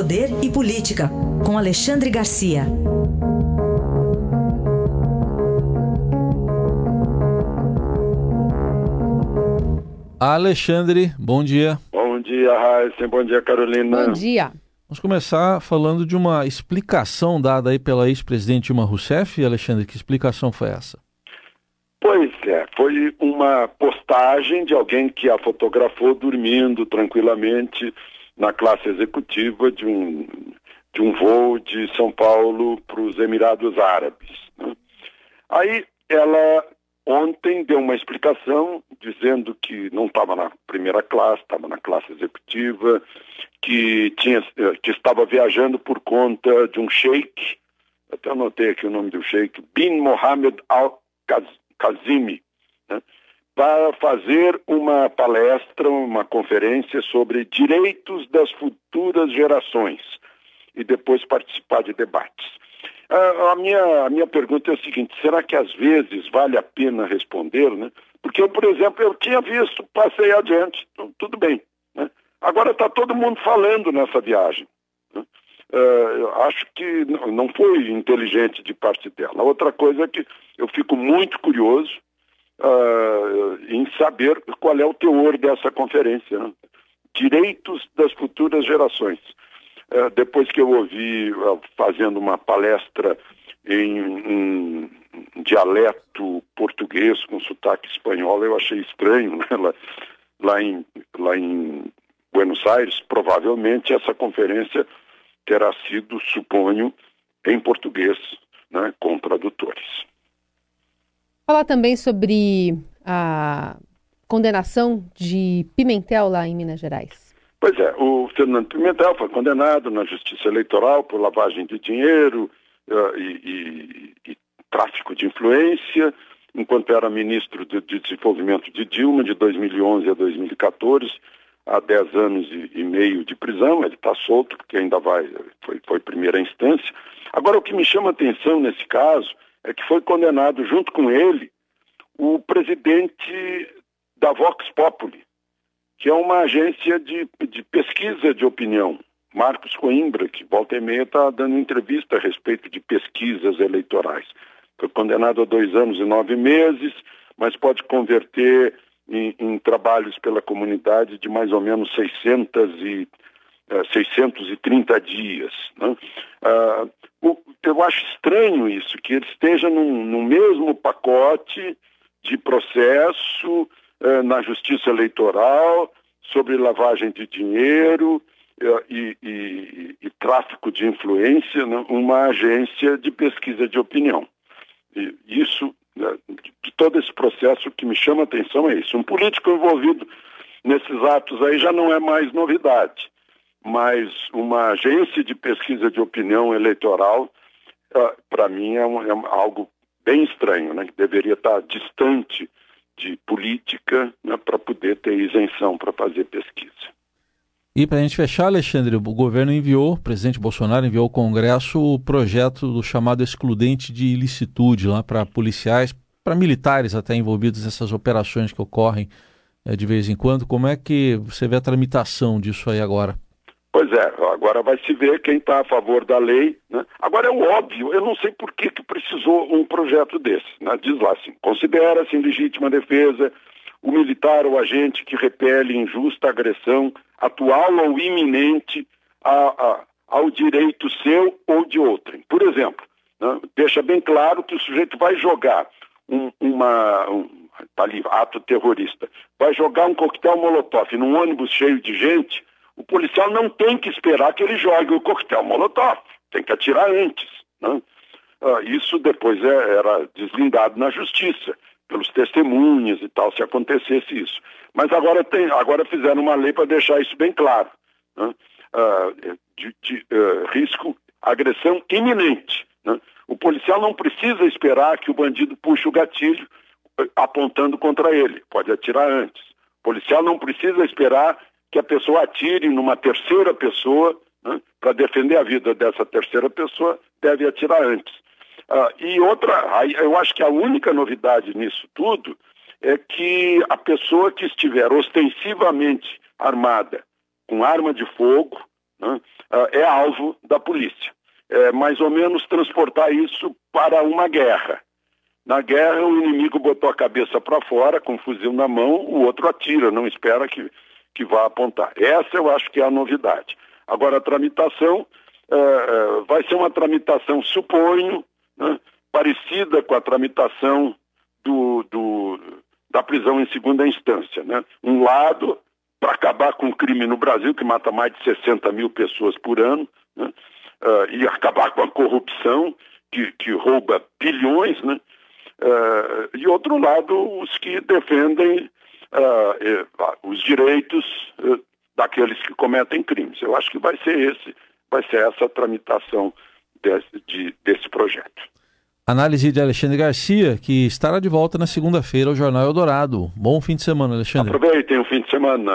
Poder e Política, com Alexandre Garcia. Alexandre, bom dia. Bom dia, Raíssa. Bom dia, Carolina. Bom dia. Vamos começar falando de uma explicação dada aí pela ex-presidente Dilma Rousseff. Alexandre, que explicação foi essa? Pois é, foi uma postagem de alguém que a fotografou dormindo tranquilamente na classe executiva de um, de um voo de São Paulo para os Emirados Árabes. Né? Aí ela ontem deu uma explicação dizendo que não estava na primeira classe, estava na classe executiva, que, tinha, que estava viajando por conta de um sheik, até anotei aqui o nome do sheik, Bin Mohammed Al-Kazimi, né? Para fazer uma palestra, uma conferência sobre direitos das futuras gerações e depois participar de debates. A, minha, a minha pergunta é a seguinte: será que às vezes vale a pena responder? Né? Porque eu, por exemplo, eu tinha visto, passei adiante, então, tudo bem. Né? Agora está todo mundo falando nessa viagem. Né? Uh, acho que não foi inteligente de parte dela. Outra coisa é que eu fico muito curioso uh, em saber qual é o teor dessa conferência. Né? Direitos das futuras gerações. Uh, depois que eu ouvi uh, fazendo uma palestra em um dialeto português com sotaque espanhol, eu achei estranho. Né? Lá, lá, em, lá em Buenos Aires, provavelmente essa conferência terá sido, suponho, em português, né, com tradutores. Falar também sobre a condenação de Pimentel lá em Minas Gerais. Pois é, o Fernando Pimentel foi condenado na Justiça Eleitoral por lavagem de dinheiro uh, e, e, e, tráfico de influência, enquanto era ministro de, de, Desenvolvimento de Dilma, de 2011 a 2014, há 10 anos e, e meio de prisão. Ele está solto, porque ainda vai, foi, foi primeira instância. Agora, o que me chama atenção nesse caso é que foi condenado junto com ele o presidente da Vox Populi, que é uma agência de, de pesquisa de opinião, Marcos Coimbra, que volta e meia está dando entrevista a respeito de pesquisas eleitorais. Foi condenado a dois anos e nove meses, mas pode converter em, em trabalhos pela comunidade de mais ou menos 600 e, uh, eh, 630 dias. Né? Uh, eu acho estranho isso, que ele esteja no mesmo pacote de processo eh, na justiça eleitoral sobre lavagem de dinheiro eh, e, e, e, tráfico de influência, né, uma agência de pesquisa de opinião. E isso, né, de todo esse processo, que me chama a atenção é isso. Um político envolvido nesses atos aí já não é mais novidade, mas uma agência de pesquisa de opinião eleitoral para mim é, um, é, algo bem estranho, né? que deveria estar distante de política né, para poder ter isenção para fazer pesquisa. E para a gente fechar, Alexandre, o governo enviou, o presidente Bolsonaro enviou ao Congresso o projeto do chamado excludente de ilicitude lá para policiais, para militares até envolvidos nessas operações que ocorrem é, de vez em quando. Como é que você vê a tramitação disso aí agora? Pois é, agora vai se ver quem está a favor da lei. Né? Agora é óbvio, eu não sei por que, que precisou um projeto desse. Né? Diz lá assim, considera-se em legítima defesa o militar ou agente que repele injusta agressão atual ou iminente a, a, ao direito seu ou de outrem. Por exemplo, né? deixa bem claro que o sujeito vai jogar um, uma... Um, tá ali, ato terrorista, vai jogar um coquetel molotov num ônibus cheio de gente o policial não tem que esperar que ele jogue o coquetel molotov, tem que atirar antes. Né? Ah, isso depois é, era deslindado na justiça, pelos testemunhas e tal, se acontecesse isso. Mas agora, tem, agora fizeram uma lei para deixar isso bem claro. Né? Ah, de, de uh, risco, agressão iminente. Né? O policial não precisa esperar que o bandido puxe o gatilho apontando contra ele, pode atirar antes. O policial não precisa esperar que a pessoa atire numa terceira pessoa, né, para defender a vida dessa terceira pessoa, deve atirar antes. Ah, e outra, eu acho que a única novidade nisso tudo é que a pessoa que estiver ostensivamente armada com arma de fogo, né, é alvo da polícia. É mais ou menos transportar isso para uma guerra. Na guerra, o inimigo botou a cabeça para fora, com um fuzil na mão, o outro atira, não espera que, que vá apontar. Essa eu acho que é a novidade. Agora, a tramitação é, vai ser uma tramitação, suponho, né, parecida com a tramitação do, do, da prisão em segunda instância. Né? Um lado, para acabar com o crime no Brasil, que mata mais de 60 mil pessoas por ano, né? uh, e acabar com a corrupção, que, que rouba bilhões, né? Uh, e outro lado, os que defendem uh, os direitos uh, daqueles que cometem crimes. Eu acho que vai ser esse, vai ser essa a tramitação desse, de, desse projeto. Análise de Alexandre Garcia, que estará de volta na segunda-feira ao Jornal Eldorado. Bom fim de semana, Alexandre. Aproveitem o fim de semana.